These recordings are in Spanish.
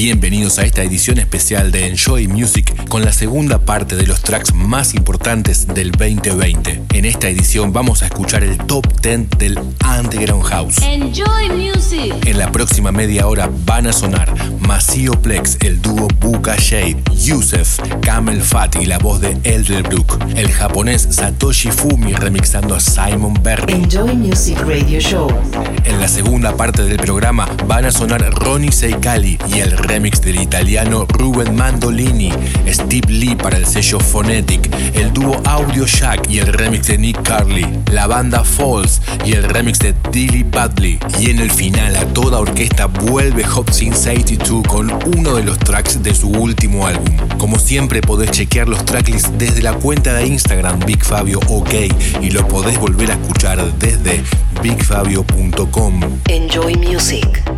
Bienvenidos a esta edición especial de Enjoy Music con la segunda parte de los tracks más importantes del 2020. En esta edición vamos a escuchar el top 10 del Underground House. Enjoy Music. En la próxima media hora van a sonar Masio Plex, el dúo Buka Shade, Yusef, Camel Fat y la voz de Elderbrook, el japonés Satoshi Fumi remixando a Simon Berry. Enjoy Music Radio Show. En la segunda parte del programa van a sonar Ronnie Seikali y el remix del italiano Ruben Mandolini, Steve Lee para el sello Phonetic, el dúo Audio Shack y el remix de Nick Carly, la banda Falls y el remix de Dilly Badley. Y en el final a toda orquesta vuelve Hot Since 82 con uno de los tracks de su último álbum. Como siempre podés chequear los tracklists desde la cuenta de Instagram Big Fabio OK y lo podés volver a escuchar desde bigfabio.com. Enjoy Music.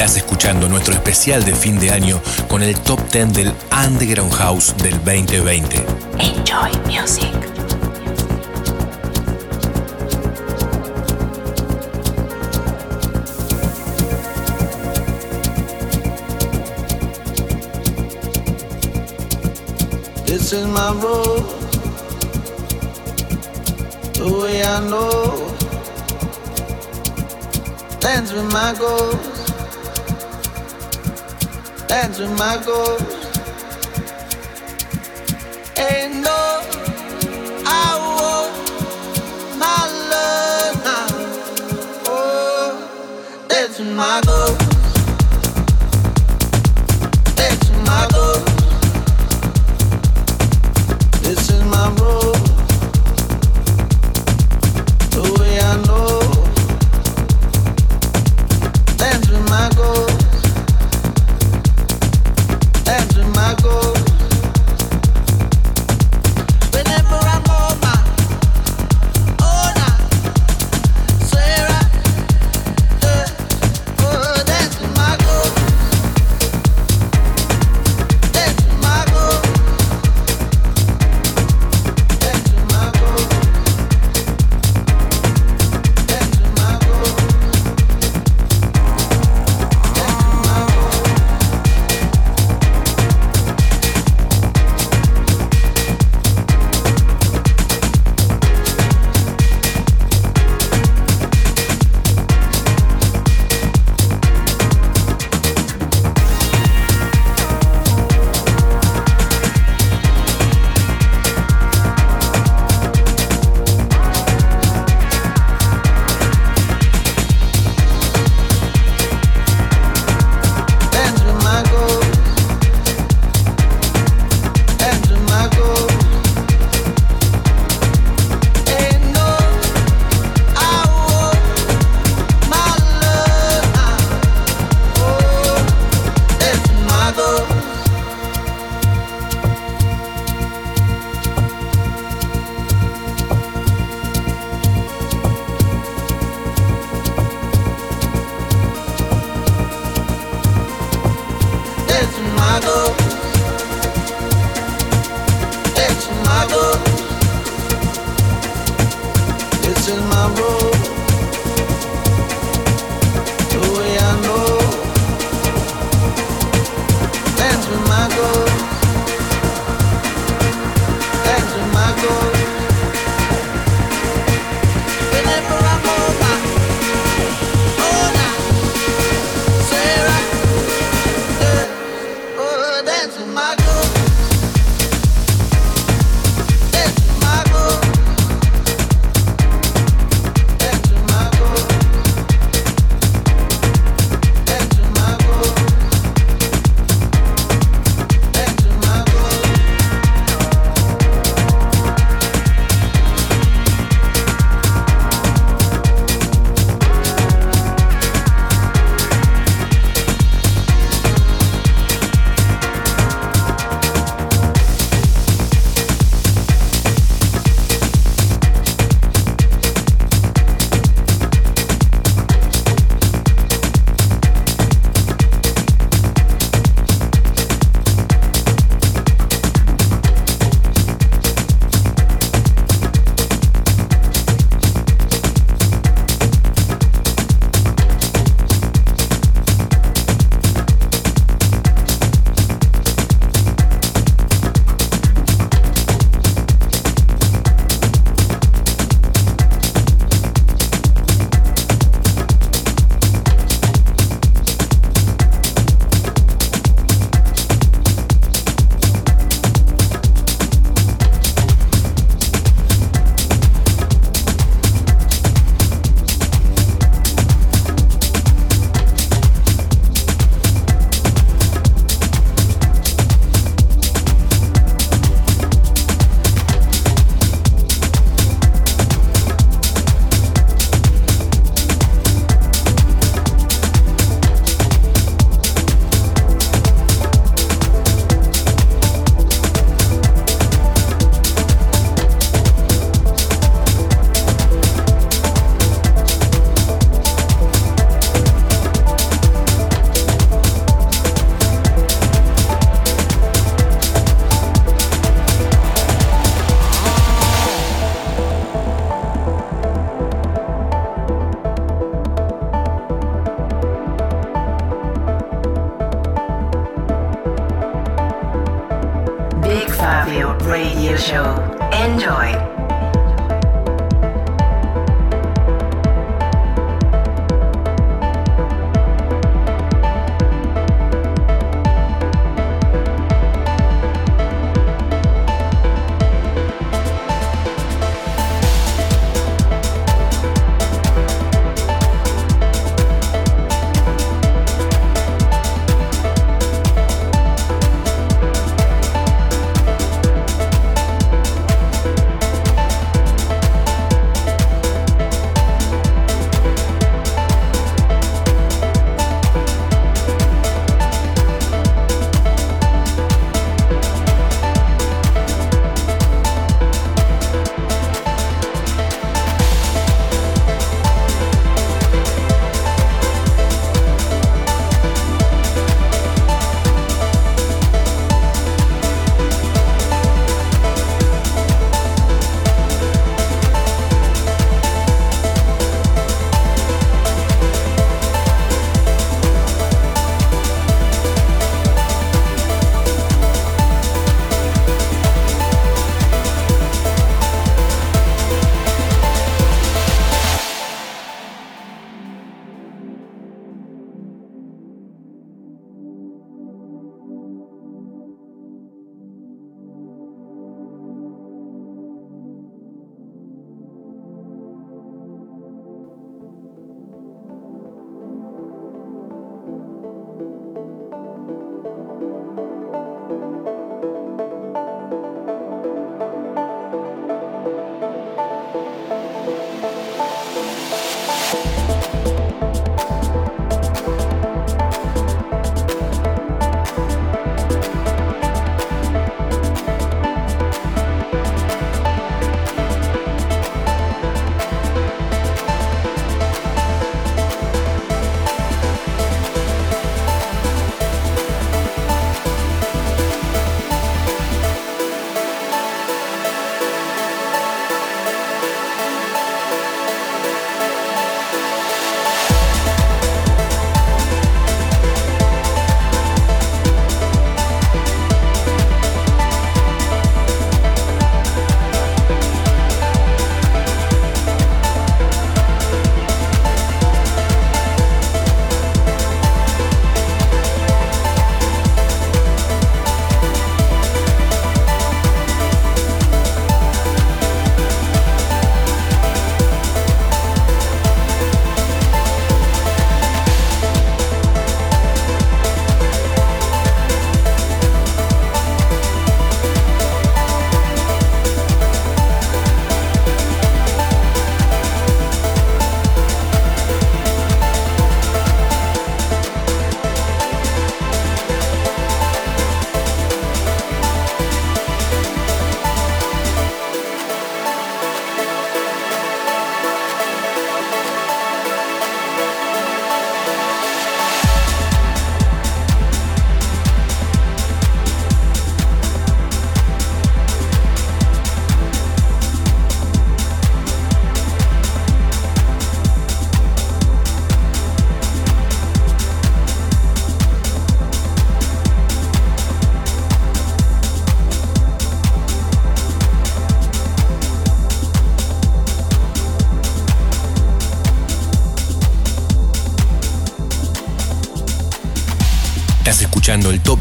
Estás escuchando nuestro especial de fin de año con el top 10 del Underground House del 2020. Enjoy music. This is my road, the way I know. Dance with my goals, with my goals. Ain't no, I want my love now. Oh, with my goals,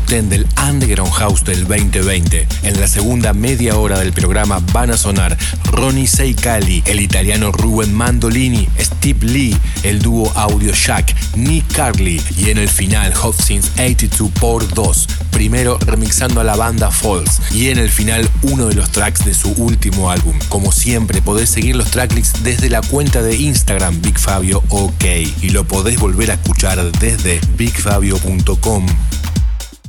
top 10 del Underground House del 2020. En la segunda media hora del programa van a sonar Ronnie Seikali, el italiano Ruben Mandolini, Steve Lee, el dúo Audio Shack, Nick Carly y en el final Hot Since 82 por 2, primero remixando a la banda Falls y en el final uno de los tracks de su último álbum. Como siempre podés seguir los tracklists desde la cuenta de Instagram Big Fabio OK y lo podés volver a escuchar desde bigfabio.com.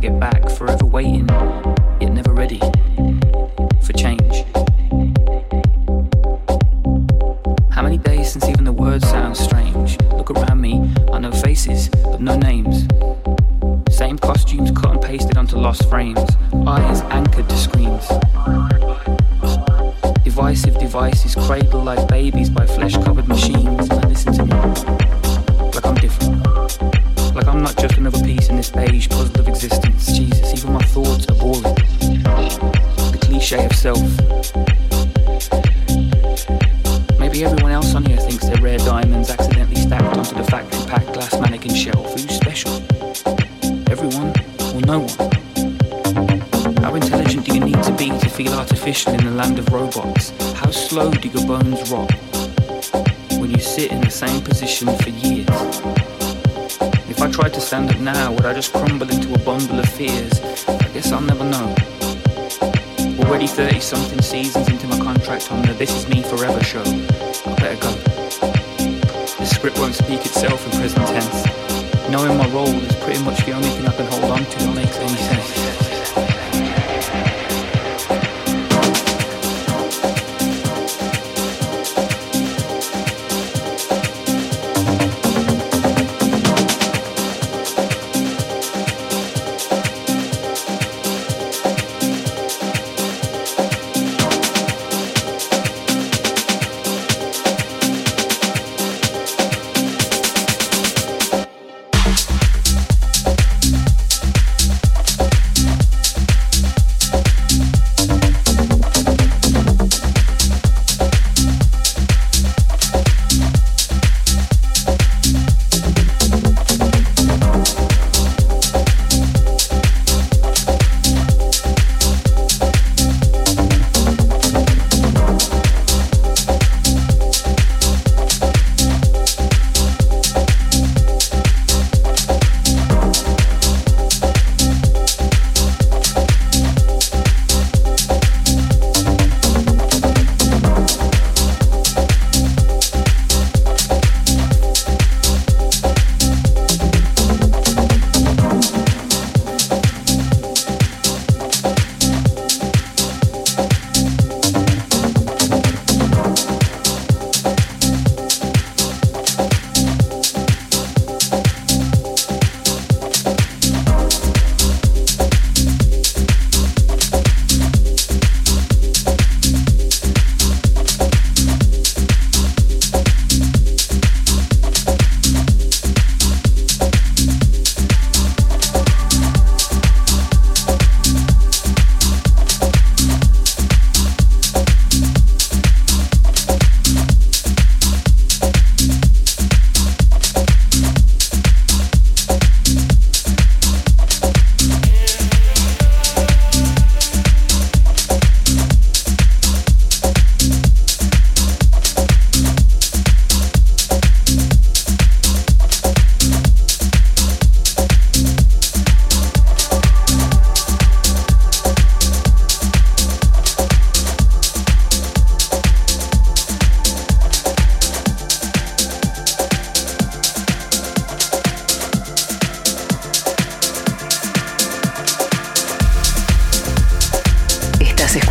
Get back, forever waiting, yet never ready for change. How many days since even the word sounds strange? Look around me, I know faces, but no names. Same costumes cut and pasted onto lost frames, eyes anchored to screens. Divisive devices cradle like babies by flesh covered machines. Listen to me, like I'm different. Like I'm not just another piece in this beige Maybe everyone else on here thinks they're rare diamonds accidentally stacked onto the factory packed glass mannequin shelf. Who's special? Everyone or no one? How intelligent do you need to be to feel artificial in the land of robots? How slow do your bones rot when you sit in the same position for years? If I tried to stand up now, would I just crumble into a bundle of fears? I guess I'll never know. Already 30 something seasons into my contract on the This Is Me Forever show. I better go. The script won't speak itself in present tense. Knowing my role is pretty much the only thing I can hold on to that makes any sense.